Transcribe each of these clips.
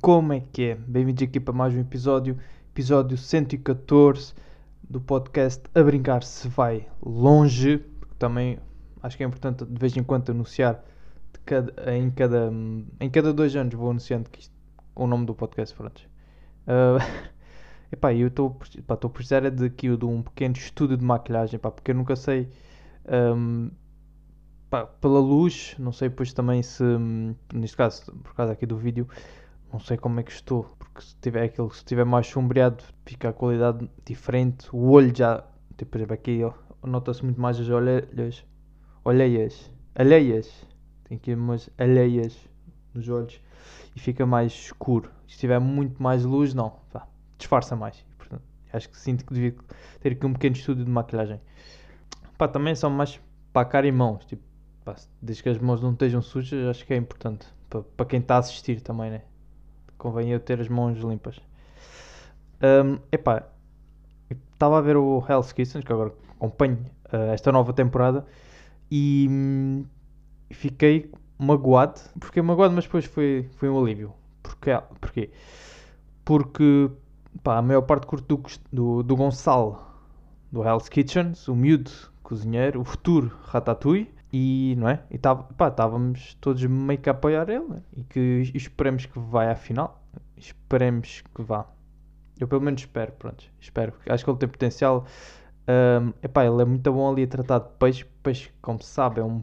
Como é que é? Bem-vindos aqui para mais um episódio, episódio 114 do podcast A Brincar Se Vai Longe. Também acho que é importante de vez em quando anunciar cada- em, cada, em cada dois anos vou anunciando que isto- o nome do podcast. Pronto. Ah, epá, eu estou a precisar é de aqui de um pequeno estudo de maquilhagem, pá, porque eu nunca sei. pá, pela luz, não sei depois também se, hum, neste caso, por causa aqui do vídeo, não sei como é que estou, porque se tiver aquilo, se tiver mais sombreado, fica a qualidade diferente, o olho já, tipo, por exemplo, aqui nota-se muito mais as olheiras, olheias, alheias, tem aqui umas alheias nos olhos e fica mais escuro. Se tiver muito mais luz, não, pá, disfarça mais. Portanto, acho que sinto que devia ter aqui um pequeno estudo de maquilhagem. Pá, também são mais para cara e mãos, tipo, pá, desde que as mãos não estejam sujas, acho que é importante. Para, para quem está a assistir também, né? Convém eu ter as mãos limpas. Hum, epá, estava a ver o Hell's Kitchen, que agora acompanho eh, esta nova temporada, e hum, fiquei magoado. Fiquei magoado, mas depois foi, foi um alívio. Porquê? Porquê? Porque pá, a maior parte curto do, do, do Gonçalo, do Hell's Kitchen, o miúdo cozinheiro, o futuro Ratatouille, e não é? E tava- pá, estávamos todos meio que a apoiar ele né? e que esperemos que vá à final. Esperemos que vá. Eu pelo menos espero, pronto. Espero. Acho que ele tem potencial. Ahm, epá, ele é muito bom ali a tratar de peixe. Peixe, como se sabe, é um,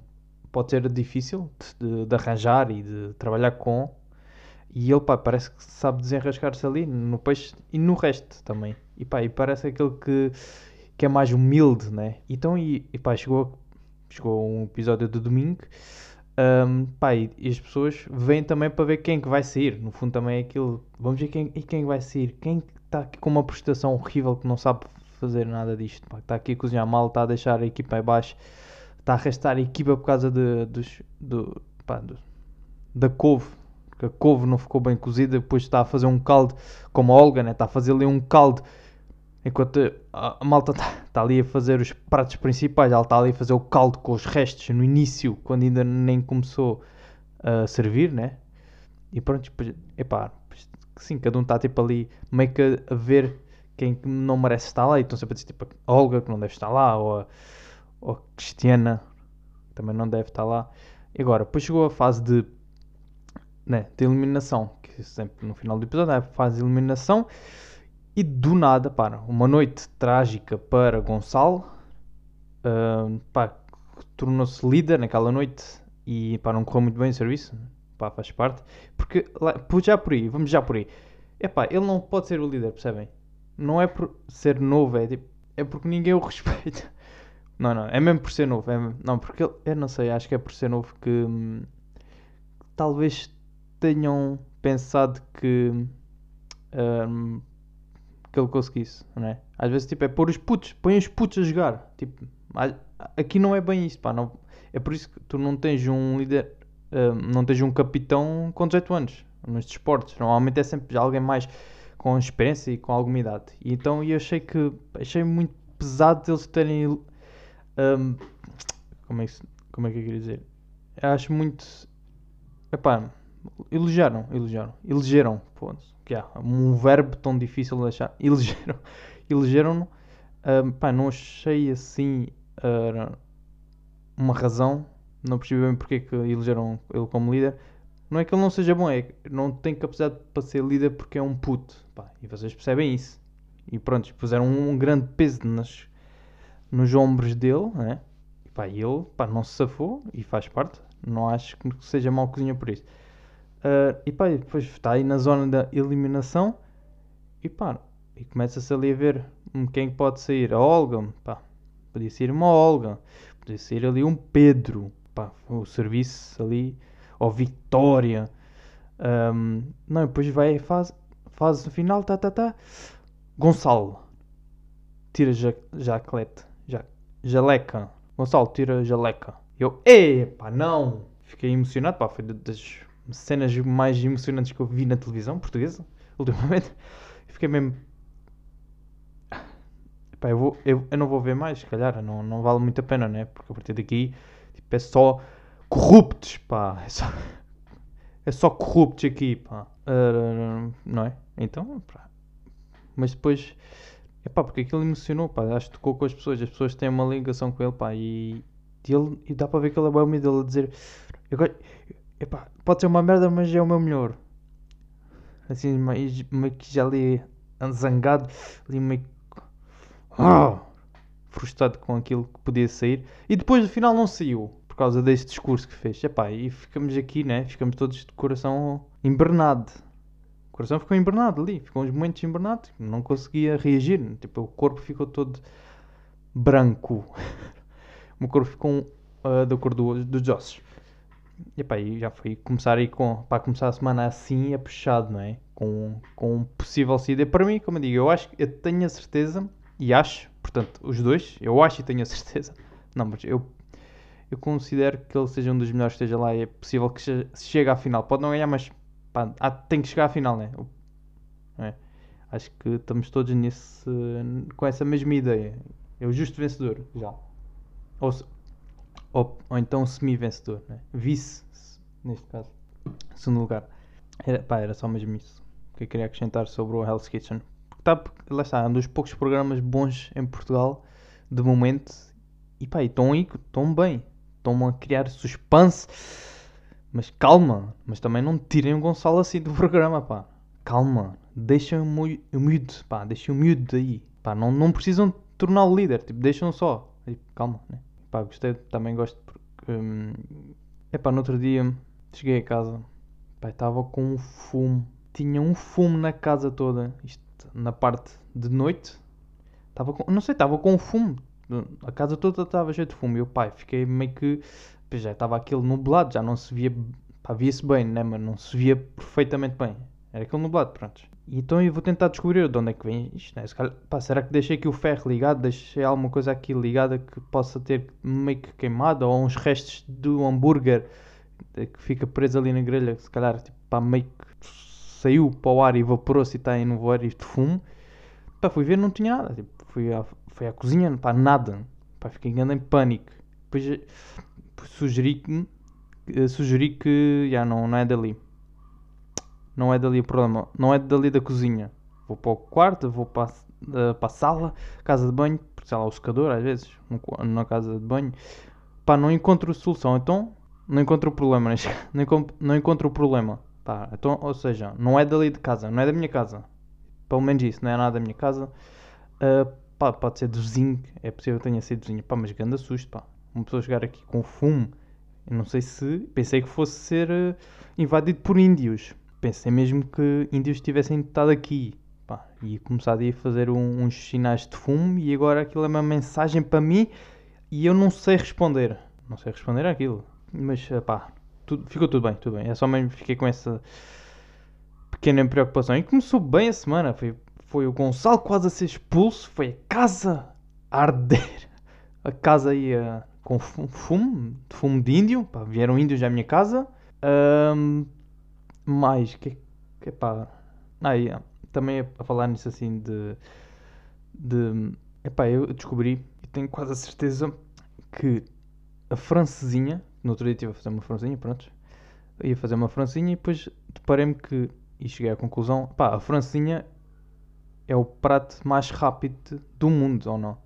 pode ser difícil de, de arranjar e de trabalhar com. E ele, pá, parece que sabe desenrascar-se ali no peixe e no resto também. E pá, e parece aquele que, que é mais humilde, né? Então, e, e pá, chegou, chegou um episódio de domingo. ahm, pá, e, e as pessoas vêm também para ver quem que vai sair. No fundo também é aquilo, vamos ver quem, e quem vai sair. Quem está aqui com uma prestação horrível que não sabe fazer nada disto. pá, Está aqui a cozinhar mal, está a deixar a equipa em baixo. Está a arrastar a equipa por causa de, dos, do, pá, do- da couve. Porque a couve não ficou bem cozida. Depois está a fazer um caldo, como a Olga, né? está a fazer ali um caldo. Enquanto a, malta está ali a fazer os pratos principais, ela está ali a fazer o caldo com os restos no início, quando ainda nem começou a servir, né? E pronto, epá, depois, sim, cada um está tipo ali meio que a ver quem que não merece estar lá. E estão sempre a dizer tipo a Olga que não deve estar lá, ou a, ou a Cristiana que também não deve estar lá. E agora, depois chegou a fase de, né, de eliminação, que sempre no final do episódio é a fase de eliminação. E do nada, para uma noite trágica para Gonçalo, ahm, pá, tornou-se líder naquela noite e pá, não correu muito bem o serviço, pá, faz parte. Porque lá, já por aí, vamos já por aí. É pá, ele não pode ser o líder, percebem? Não é por ser novo, é, tipo, é porque ninguém o respeita. Não, não, é mesmo por ser novo. É, mesmo- não, porque ele, eu não sei, acho que é por ser novo que hum, talvez tenham pensado que, hum, que ele conseguisse, não é? Às vezes, tipo, é pôr os putos, põe os putos a jogar. Tipo, aqui não é bem isso, pá. Não, é por isso que tu não tens um líder, hum, não tens um capitão com 18 anos nos desportos. Normalmente é sempre alguém mais com experiência e com alguma idade. E então eu achei que achei muito pesado eles terem. hum, como, é que, como é que eu queria dizer? Eu acho muito. Epá, elogiaram, elogiaram, elegeram, foda-se, que há um verbo tão difícil de achar, elegeram, elegeram-no, pá, não achei assim ah, uma razão, não percebi bem porque é que elegeram ele como líder, não é que ele não seja bom, é que não tem capacidade para ser líder porque é um puto, pá, e vocês percebem isso, e pronto, puseram um, grande peso nas, nos ombros dele, né? E pá, ele pá, não se safou e faz parte, não acho que seja mau cozinha por isso. Ah, e pá, depois está aí na zona da eliminação e pá, e começa-se ali a ver quem pode sair. A Olga, pá, podia sair uma Olga, podia sair ali um Pedro, pá, o serviço ali, ou Vitória. Ahm, não, depois vai a fase, fase final, tá, tá, tá. Gonçalo, tira ja, Jaclete, ja, Jaleca. Gonçalo, tira Jaleca. Eu, epá, não! Fiquei emocionado, pá, foi da- das cenas mais emocionantes que eu vi na televisão portuguesa, ultimamente. Fiquei mesmo. Epá, eu, vou, eu, eu não vou ver mais, se calhar, não, não vale muito a pena, né? Porque a partir daqui tipo, é só corruptos, pá. É só, é só corruptos aqui, pá. Uh, não é? Então, pá. Mas depois, é porque aquilo emocionou, pá. Acho que tocou com as pessoas. As pessoas têm uma ligação com ele, pá. E, e, ele, e dá para ver que ele é bem humilde. Ele a dizer, eu, epá, pode ser uma merda, mas é o meu melhor. Assim, meio, meio que já ali zangado, ali meio frustrado com aquilo que podia sair. E depois, no final, não saiu por causa deste discurso que fez. Epá, e ficamos aqui, né? Ficamos todos de coração embernado. O coração ficou embernado ali, ficou uns momentos embernado, não conseguia reagir. Tipo, o corpo ficou todo branco. o meu corpo ficou uh, da cor do, dos ossos. E pá, já foi começar aí com. Para começar a semana assim é puxado, não é? Com, com um possível saída. Para mim, como eu digo, eu acho eu tenho a certeza e acho, portanto, os dois, eu acho e tenho a certeza. Não, mas eu, eu considero que ele seja um dos melhores que esteja lá. É possível que chegue à final. Pode não ganhar, mas pá, tem que chegar à final, né? É? Acho que estamos todos nesse, com essa mesma ideia. É o justo vencedor, já. Ou, ou, ou então semi-vencedor, né? vice, neste caso, segundo lugar. Era, pá, era só mesmo isso que eu queria acrescentar sobre o Hell's Kitchen. Porque tá, lá está, é um dos poucos programas bons em Portugal, de momento, e pá, estão aí, estão bem, estão a criar suspense, mas calma, mas também não tirem o Gonçalo assim do programa, pá, calma, deixem o miúdo, pá, deixem o miúdo daí, pá, não, não precisam torná-lo líder, tipo, deixam só, calma, né? Pá, gostei, também gosto porque. Hum, epá, no outro dia cheguei a casa, pá, estava com um fumo. Tinha um fumo na casa toda. Isto na parte de noite. Estava com, não sei, estava com um fumo. A casa toda estava cheia de fumo. E eu, pai, fiquei meio que. Já estava aquele nublado, já não se via. Pá, via-se bem, né? Mas não se via perfeitamente bem. Era aquele nublado, pronto. Então eu vou tentar descobrir de onde é que vem isto. Né? Calhar, pá, será que deixei aqui o ferro ligado? Deixei alguma coisa aqui ligada que possa ter meio que queimado? Ou uns restos do hambúrguer que fica preso ali na grelha? Se calhar tipo, pá, meio que saiu para o ar e evaporou-se e está aí no voar de fumo. Pá, fui ver, não tinha nada. Tipo, fui, à, fui à cozinha, pá, nada. Pá, fiquei andando em pânico. Depois sugeri que, sugeri que já não, não é dali não é dali o problema, não é dali da cozinha. Vou para o quarto, vou para a, para a sala, casa de banho, sei lá, o secador às vezes, na casa de banho, pá, não encontro solução, então não encontro o problema, não encontro, não encontro o problema, pá, então, ou seja, não é dali de casa, não é da minha casa, pelo menos isso, não é nada da minha casa, uh, pá, pode ser do vizinho, é possível que tenha sido vizinho, pá, mas grande susto, pá, uma pessoa chegar aqui com fumo, eu não sei se, pensei que fosse ser uh, invadido por índios, pensei mesmo que índios tivessem estado aqui pá, e começado a fazer um, uns sinais de fumo e agora aquilo é uma mensagem para mim e eu não sei responder. Não sei responder aquilo. Mas pá, tudo, ficou tudo bem, tudo bem. É só mesmo fiquei com essa pequena preocupação. E começou bem a semana. Foi, foi o Gonçalo quase a ser expulso. Foi a casa a arder. A casa ia com fumo, fumo de índio. Pá, vieram índios à minha casa. Um, mais que, que pá. Aí, também a falar nisso assim de. de epá, eu descobri e tenho quase a certeza que a francesinha, no outro dia estive a fazer uma francesinha, pronto, ia fazer uma francesinha e depois deparei-me que, e cheguei à conclusão, pá, a francesinha é o prato mais rápido do mundo, ou não?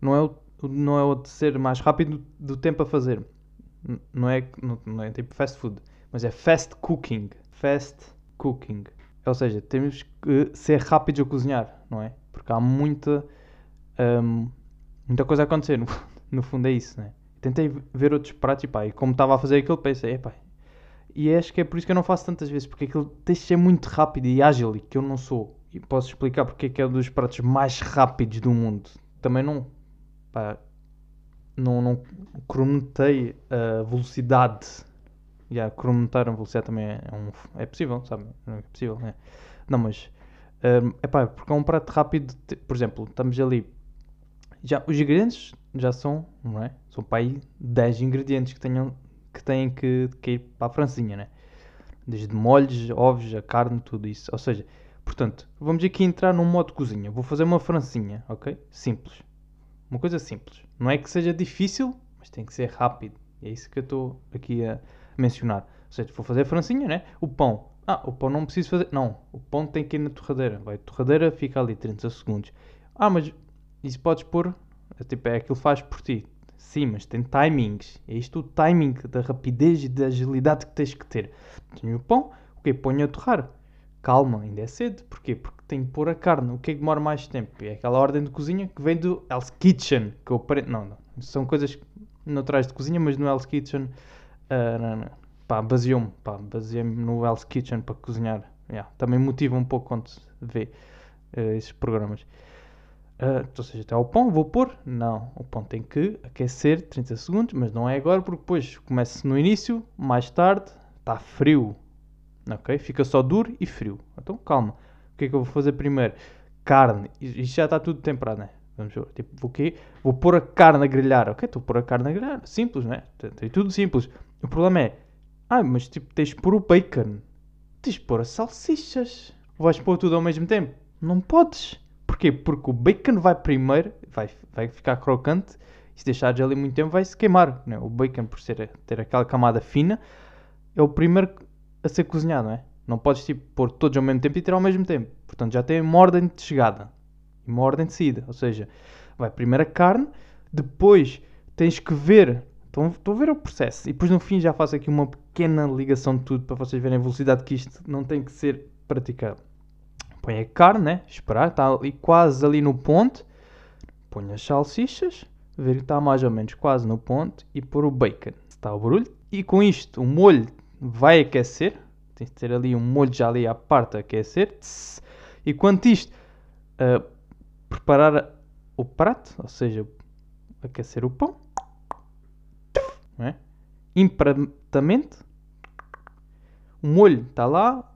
Não é o, não é o de ser mais rápido do tempo a fazer. Não é, não, não é tipo fast food mas é fast cooking. Fast cooking. Ou seja, temos que ser rápidos a cozinhar, não é? Porque há muita, um, muita coisa a acontecer. No, no fundo é isso, né? Tentei ver outros pratos e pá, e como estava a fazer aquilo, pensei, epá. E acho que é por isso que eu não faço tantas vezes, porque aquilo tem de ser muito rápido e ágil, e que eu não sou. E posso explicar porque é que é um dos pratos mais rápidos do mundo. Também não, pá, não, não cronometei a velocidade yeah, cronometrar a velocidade também é, um, é possível, sabe? Não é possível, né? Não, mas um, epá, porque é um prato rápido, de, por exemplo, estamos ali. Já, os ingredientes já são, não é? São para aí 10 ingredientes que, tenham, que têm que, que ir para a francinha, né? Desde molhos, ovos, a carne, tudo isso. Ou seja, portanto, vamos aqui entrar num modo cozinha. Vou fazer uma francinha, ok? Simples. Uma coisa simples. Não é que seja difícil, mas tem que ser rápido. É isso que eu estou aqui a, mencionar. Ou seja, vou fazer francinha, né? O pão. Ah, o pão não preciso fazer. Não, o pão tem que ir na torradeira. Vai, torradeira fica ali 30 segundos. Ah, mas isso podes pôr. É, tipo, é aquilo que faz por ti. Sim, mas tem timings. É isto o timing da rapidez e da agilidade que tens que ter. Tenho o pão, o que Ponho a torrar. Calma, ainda é cedo. Porquê? Porque tenho que pôr a carne. O que é que demora mais tempo? É aquela ordem de cozinha que vem do Hell's Kitchen. Que eu pare... Não, não. São coisas naturais de cozinha, mas no Hell's Kitchen. Não. Pá, baseou-me. Pá, baseei-me no Hell's Kitchen para cozinhar. Yeah. Também motiva um pouco quando se vê uh, esses programas. Uh, ou seja, até ao pão, vou pôr? Não, o pão tem que aquecer 30 segundos, mas não é agora porque depois começa no início, mais tarde, está frio. Ok? Fica só duro e frio. Então calma. O que é que eu vou fazer primeiro? Carne. Isto já está tudo temperado, né? Vamos ver. Tipo, vou, quê? vou pôr a carne a grelhar. Ok? Estou a pôr a carne a grelhar. Simples, né? Tem tudo simples. O problema é, ah, mas tipo, tens de pôr o bacon. Tens de pôr as salsichas. Vais pôr tudo ao mesmo tempo? Não podes. Porquê? Porque o bacon vai primeiro, vai, vai ficar crocante, e se deixares ali muito tempo vai se queimar. Né? O bacon, por ser, ter aquela camada fina, é o primeiro a ser cozinhado, não é? Não podes tipo, pôr todos ao mesmo tempo e tirar ao mesmo tempo. Portanto, já tem uma ordem de chegada e uma ordem de saída. Ou seja, vai primeiro a carne, depois tens que ver. Estão, a ver o processo. E depois no fim já faço aqui uma pequena ligação de tudo para vocês verem a velocidade que isto não tem que ser praticado põe a carne, né? Esperar, está ali quase ali no ponto. Põe as salsichas, ver que está mais ou menos quase no ponto e pôr o bacon. Está o barulho. E com isto o molho vai aquecer. Tem que ter ali um molho já ali à parte a aquecer. E quanto isto uh, preparar o prato, ou seja, aquecer o pão, é? imediatamente o molho está lá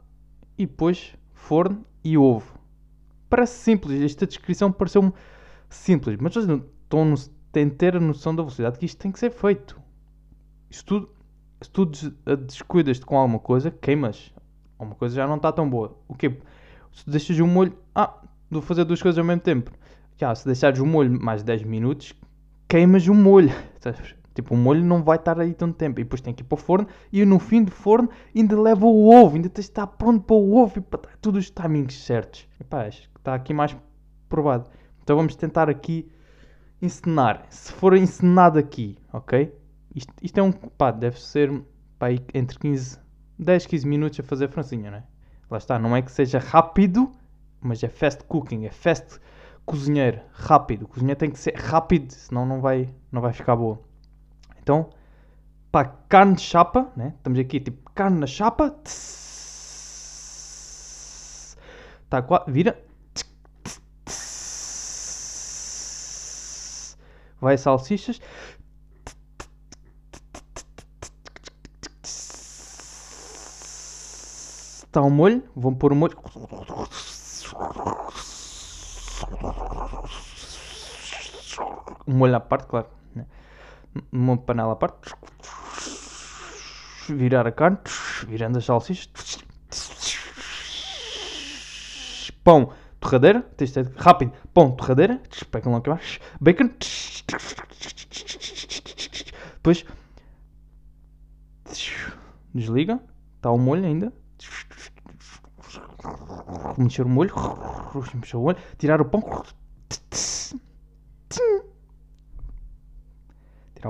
e depois forno e ovo. Parece simples, esta descrição pareceu-me simples, mas vocês não estão têm de ter a noção da velocidade que isto tem que ser feito. Isto tudo, se tu descuidas-te com alguma coisa, queimas. Uma coisa já não está tão boa. O quê? Se deixas um molho. Ah, vou fazer duas coisas ao mesmo tempo. Já, se deixares o molho mais 10 minutos, queimas o molho. Tipo, o molho não vai estar aí tanto tempo. E depois tem que ir para o forno. E no fim do forno ainda leva o ovo. Ainda tens de estar pronto para o ovo. E para todos os timings certos. E pá, acho que está aqui mais provado. Então vamos tentar aqui encenar. Se for encenado aqui, ok? Isto, isto é um... Pá, deve ser pá, entre 15... 10, 15 minutos a fazer francinha, não é? Lá está. Não é que seja rápido. Mas é fast cooking. É fast cozinheiro. Rápido. O cozinheiro tem que ser rápido. Senão não vai, não vai ficar boa. Então, pá, carne de chapa, né? Estamos aqui, tipo, carne na chapa. Tá quase. Vira. Vai salsichas. Está um molho. Vamos pôr o um molho. Um molho à parte, claro numa panela à parte, virar a carne, virando as salsichas, pão, torradeira, rápido, pão, torradeira, pegam lá que mais, bacon, depois desliga, está o molho ainda, mexer o molho, mexer o molho, tirar o pão,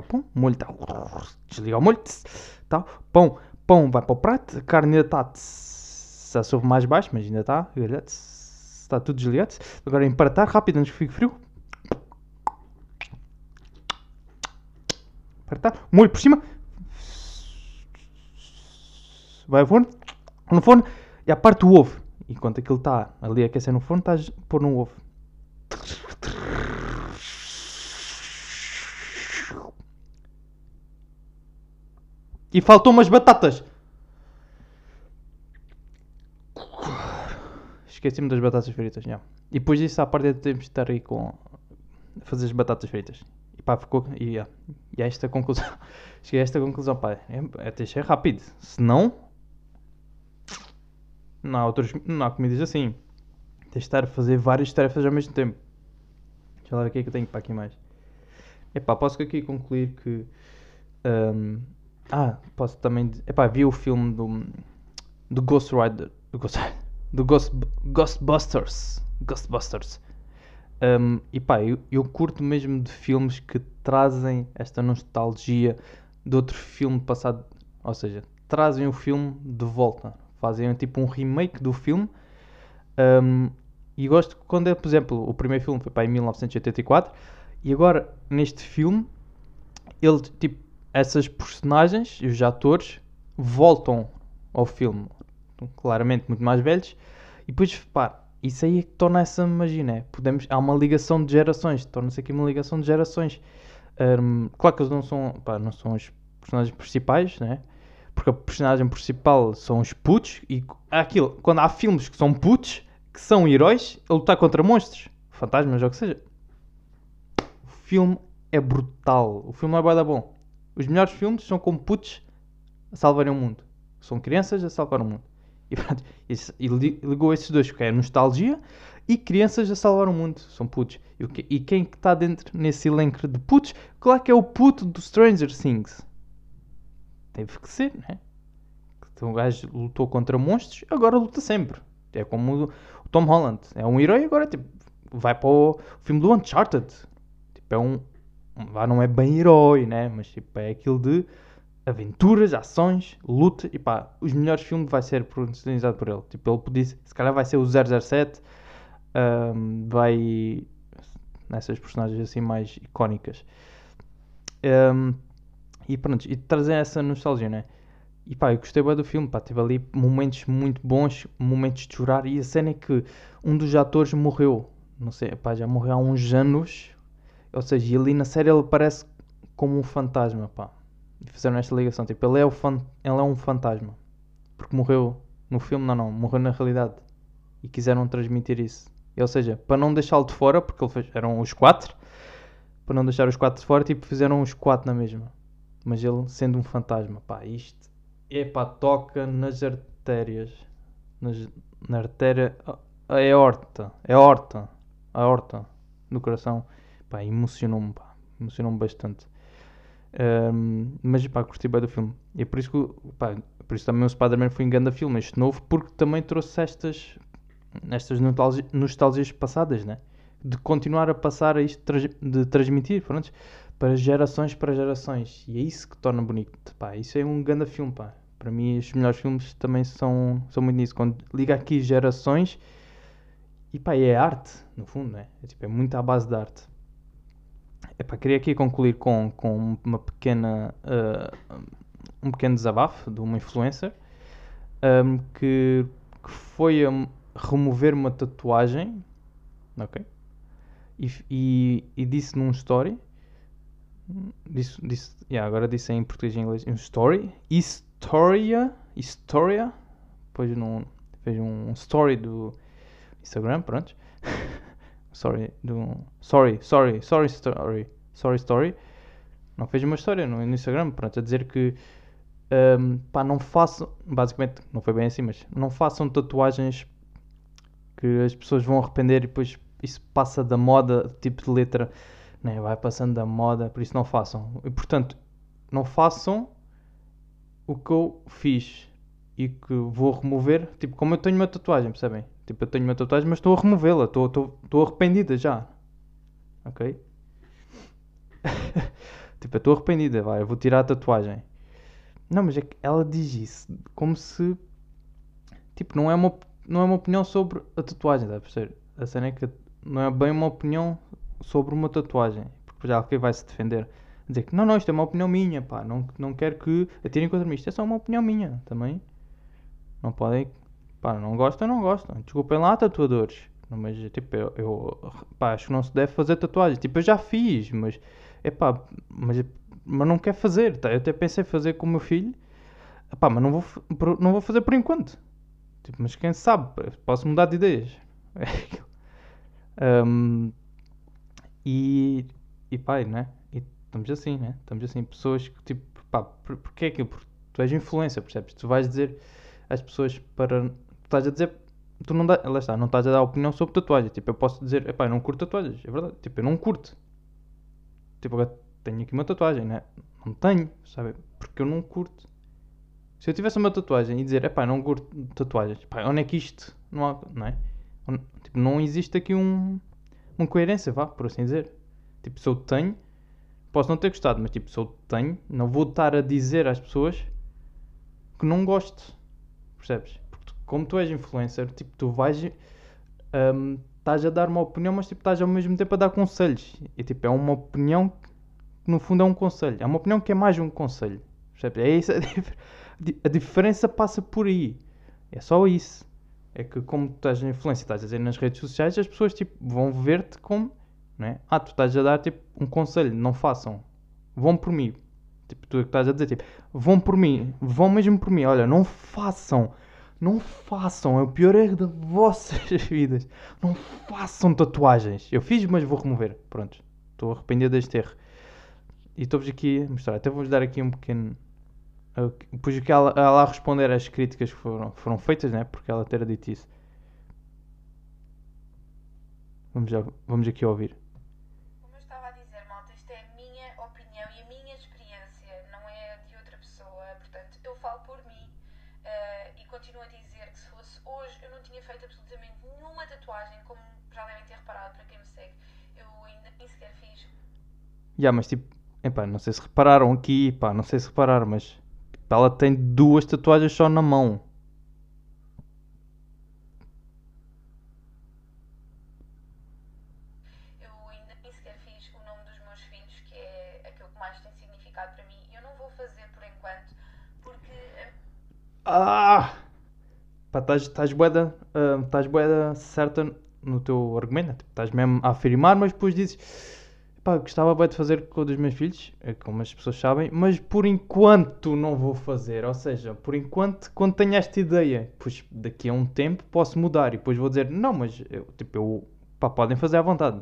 o molho está. Desligar o molho, tá, pão, pão vai para o prato, carne ainda está. Já soube mais baixo, mas ainda está. Está tudo desligado. Agora empatar rápido antes que fique frio. Apertar, molho por cima. Vai ao forno. No forno. E a parte do ovo. Enquanto aquilo está ali a aquecer no forno, estás a pôr no ovo. E faltou umas batatas. Esqueci-me das batatas fritas, já. E depois disso, à parte temos de estar aí com... Fazer as batatas fritas. E pá, ficou... E, e a esta conclusão... Cheguei a esta conclusão, pá. É, é, é ser rápido. Se não... Não há, outros, não há comidas assim. Tens de estar a fazer várias tarefas ao mesmo tempo. Deixa lá ver o que é que eu tenho para aqui mais. Epá, posso aqui concluir que... Um, Ah, posso também. dizer- Epá, vi o filme do. Do Ghost Rider. Do, Ghost, do Ghost, Ghostbusters. Ghostbusters. Um, e pá, eu, eu curto mesmo de filmes que trazem esta nostalgia de outro filme passado. Ou seja, trazem o filme de volta. Fazem tipo um remake do filme. Um, e gosto quando é, por exemplo, o primeiro filme foi para em 1984 e agora neste filme ele tipo essas personagens e os atores voltam ao filme, claramente muito mais velhos, e depois pá, isso aí é que torna essa magia, né? Podemos, há uma ligação de gerações, torna-se aqui uma ligação de gerações. Um, claro que eles não são, pá, não são os personagens principais, né? Porque a personagem principal são os putos, e aquilo, quando há filmes que são putos, que são heróis a lutar contra monstros, fantasmas ou o que seja. O filme é brutal. O filme é bué da bom. Os melhores filmes são como putos a salvarem o mundo. São crianças a salvar o mundo. E, pronto, e li- ligou esses dois, que é nostalgia e crianças a salvar o mundo. São putos. E, e quem que está dentro nesse elenco de putos? Claro que é o puto do Stranger Things. Teve que ser, né? Então o gajo lutou contra monstros, agora luta sempre. É como o Tom Holland. É um herói, agora tipo, vai para o filme do Uncharted. Tipo, é um. Vá, não é bem herói, né? Mas tipo, é aquilo de aventuras, ações, luta. E pá, os melhores filmes vai ser protagonizado por ele. Tipo, ele podia, se calhar vai ser o 007. ahm, vai nessas personagens assim mais icónicas. Ahm, e pronto, e trazer essa nostalgia, né? E pá, eu gostei bem do filme, pá, teve ali momentos muito bons, momentos de chorar. E a cena é que um dos atores morreu, não sei, pá, já morreu há uns anos. Ou seja, e ali na série ele parece como um fantasma, pá. E fizeram esta ligação, tipo, ele é, o fan... ele é um fantasma. Porque morreu no filme, não, não, morreu na realidade. E quiseram transmitir isso. Ou seja, para não deixá-lo de fora, porque ele fez... eram os quatro, para não deixar os quatro de fora, tipo, fizeram os quatro na mesma. Mas ele sendo um fantasma, pá, isto, epá, toca nas artérias. Nas... Na artéria, a aorta, é a horta, a horta do coração, pá, emocionou-me, pá, emocionou-me bastante. Ahm, mas pá, curti bem do filme. E é por isso que, pá, por isso também o Spider-Man foi um grande filme, este novo, porque também trouxe estas, estas nostalgi- nostalgias passadas, né? De continuar a passar a isto, de transmitir, pronto, para gerações para gerações. E é isso que torna bonito, pá. Isso é um grande filme, pá. Para mim, os melhores filmes também são, são muito nisso. Quando liga aqui gerações, e pá, é arte, no fundo, né? É, tipo, é muito à base da arte. Epá, queria aqui concluir com, com uma pequena, ah, um pequeno desabafo de uma influencer ahm, que, que foi a remover uma tatuagem, ok? E, e, e disse num story, disse, disse, yeah, agora disse em português e inglês, um story, Historia, Historia, depois num, fez um story do Instagram, pronto. Sorry, do, sorry, sorry, sorry story, sorry story. Não fez uma história no, no Instagram, pronto, a dizer que ahm, pá, não façam, basicamente, não foi bem assim, mas não façam tatuagens que as pessoas vão arrepender e depois isso passa da moda, tipo de letra, né, vai passando da moda, por isso não façam. E portanto, não façam o que eu fiz e que vou remover, tipo, como eu tenho uma tatuagem, percebem? Tipo, eu tenho uma tatuagem, mas estou a removê-la, estou- arrependida já. Ok? tipo, eu estou arrependida, vai, eu vou tirar a tatuagem. Não, mas é que ela diz isso como se, tipo, não é uma, não é uma opinião sobre a tatuagem, está a perceber? A cena é que não é bem uma opinião sobre uma tatuagem, porque já alguém vai se defender. Dizer que não, não, isto é uma opinião minha, pá, não, não quero que atirem contra mim, isto é só uma opinião minha também. Não podem, pá, não gostam, não gostam. Desculpem lá, tatuadores. Mas, tipo, eu, eu pá, acho que não se deve fazer tatuagem. Tipo, eu já fiz, mas, é pá, mas, mas não quero fazer, tá? Eu até pensei fazer com o meu filho, pá, mas não vou, não vou fazer por enquanto. Tipo, mas quem sabe, posso mudar de ideias. Ahm, e, e pá, né? E estamos assim, né? Estamos assim, pessoas que, tipo, pá, por- porque é? Porque tu és influência, percebes? Tu vais dizer às pessoas para. Estás a dizer. Tu não dá, lá está, não estás a dar opinião sobre tatuagens. Tipo, eu posso dizer, epá, eu não curto tatuagens, é verdade. Tipo, eu não curto. Tipo, agora tenho aqui uma tatuagem, né? não tenho, sabe? Porque eu não curto. Se eu tivesse uma tatuagem e dizer, epá, não curto tatuagens, pá, onde é que isto? Não, há, não é? Tipo, não existe aqui um, uma coerência, vá, por assim dizer. Tipo, se eu tenho, posso não ter gostado, mas tipo, se eu tenho, não vou estar a dizer às pessoas que não gosto. Percebes? Como tu és influencer, tipo, tu vais. Um, estás a dar uma opinião, mas tipo, estás ao mesmo tempo a dar conselhos. E tipo, é uma opinião que no fundo é um conselho. É uma opinião que é mais um conselho. Percebes? É isso. A diferença passa por aí. É só isso. É que como tu estás na influência, estás a dizer nas redes sociais, as pessoas tipo, vão ver-te como. Não é? Ah, tu estás a dar tipo, um conselho, não façam. Vão por mim. Tipo, tu estás a dizer, tipo, vão por mim, vão mesmo por mim. Olha, não façam. Não façam. É o pior erro das vossas vidas. Não façam tatuagens. Eu fiz, mas vou remover. Pronto. Estou arrependido deste erro. E estou-vos aqui a mostrar. Até vou-vos dar aqui um pequeno depois que ela, a responder às críticas que foram, foram feitas, né? Porque ela ter dito isso. Vamos, já, vamos aqui ouvir. Como eu estava a dizer, malta, isto é a minha opinião e a minha experiência, não é a de outra pessoa. Portanto, eu falo por mim uh, e continuo a dizer que se fosse hoje eu não tinha feito absolutamente nenhuma tatuagem, como já devem ter reparado para quem me segue. Eu ainda nem sequer fiz. Já, yeah, mas tipo, epá, não sei se repararam aqui, pá, não sei se repararam, mas ela tem duas tatuagens só na mão. Eu ainda nem sequer fiz o nome dos meus filhos, que aquilo que mais tem significado para mim. Eu não vou fazer por enquanto, porque. Ah! Pá, estás boeda, uh, estás boeda certa no teu argumento. Tipo, estás mesmo a afirmar, mas depois dizes pá, gostava bem de fazer com um dos meus filhos, é como as pessoas sabem, mas por enquanto não vou fazer. Ou seja, por enquanto, quando tenho esta ideia, pois daqui a um tempo posso mudar e depois vou dizer, não, mas eu, tipo, eu, pá, podem fazer à vontade.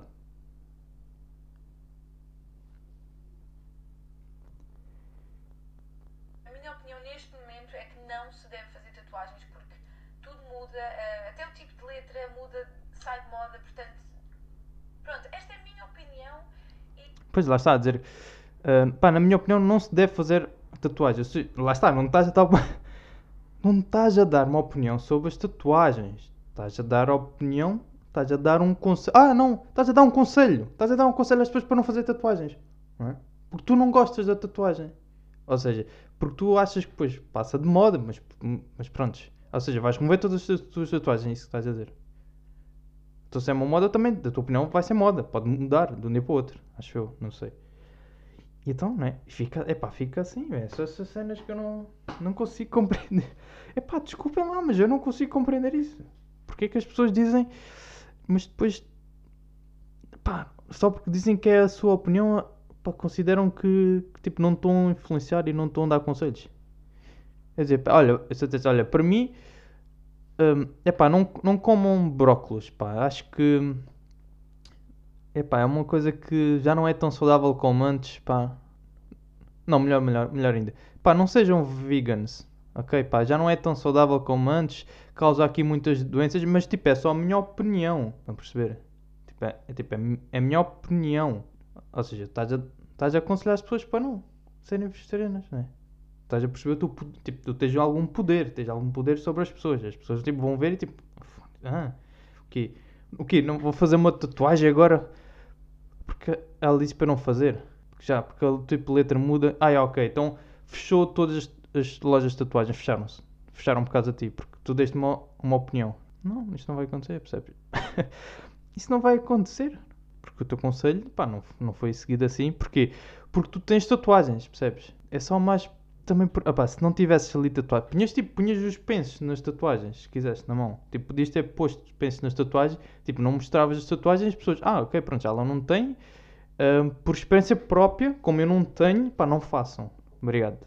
A minha opinião neste momento é que não se deve fazer tatuagens porque tudo muda, eh, até o tipo de letra muda, sai de moda, portanto, pronto, esta é a minha opinião Pois lá está a dizer. Uh, pá, na minha opinião, não se deve fazer tatuagens. Lá está, não estás a dar. Não estás a dar uma opinião sobre as tatuagens. Estás a dar opinião. Estás a dar um conselho. Ah, não! Estás a dar um conselho. Estás a dar um conselho às pessoas para não fazer tatuagens. Não é? Porque tu não gostas da tatuagem. Ou seja, porque tu achas que depois passa de moda, mas, mas pronto. Ou seja, vais remover todas as tuas tatuagens, é isso que estás a dizer. Se é uma moda também, da tua opinião, vai ser moda. Pode mudar de um dia para o outro, acho eu, não sei. E então, né? Fica, epá, fica assim, é Essas cenas que eu não, não consigo compreender. Epá, desculpem lá, mas eu não consigo compreender isso. Porque é que as pessoas dizem, mas depois, só porque dizem que é a sua opinião, pá, consideram que, que tipo, não estão a influenciar e não estão a dar conselhos. Quer dizer, olha, olha, para mim é epá, não, não comam brócolos, pá. Acho que epá, é uma coisa que já não é tão saudável como antes, pá. Não, melhor, melhor, melhor ainda. Pá, não sejam vegans, ok, pá. Já não é tão saudável como antes, causa aqui muitas doenças, mas tipo, é só a minha opinião, a perceber? Tipo, é, é, tipo, é, é a minha opinião. Ou seja, estás a, estás a aconselhar as pessoas para não serem vegetarianas, não é? Estás a perceber? Tu, tipo, tu tens algum poder, tens algum poder sobre as pessoas. As pessoas tipo, vão ver e tipo, ah, o quê? O quê? Não vou fazer uma tatuagem agora porque ela disse para não fazer. Já, porque o tipo letra muda. Ah, é, ok. Então fechou todas as, as lojas de tatuagens, fecharam-se. Fecharam por causa de ti, porque tu deste uma, uma opinião. Não, isto não vai acontecer, percebes? Isso não vai acontecer. Porque o teu conselho, pá, não, não foi seguido assim. Porquê? Porque tu tens tatuagens, percebes? É só mais também, opa, se não tivesses ali tatuagem, punhas, tipo, punhas os pensos nas tatuagens, se quisesse, na mão. Tipo, podias ter posto os pensos nas tatuagens, tipo, não mostravas as tatuagens, as pessoas, ah, ok, pronto, já ela não tem. Uh, por experiência própria, como eu não tenho, pá, não façam. Obrigado.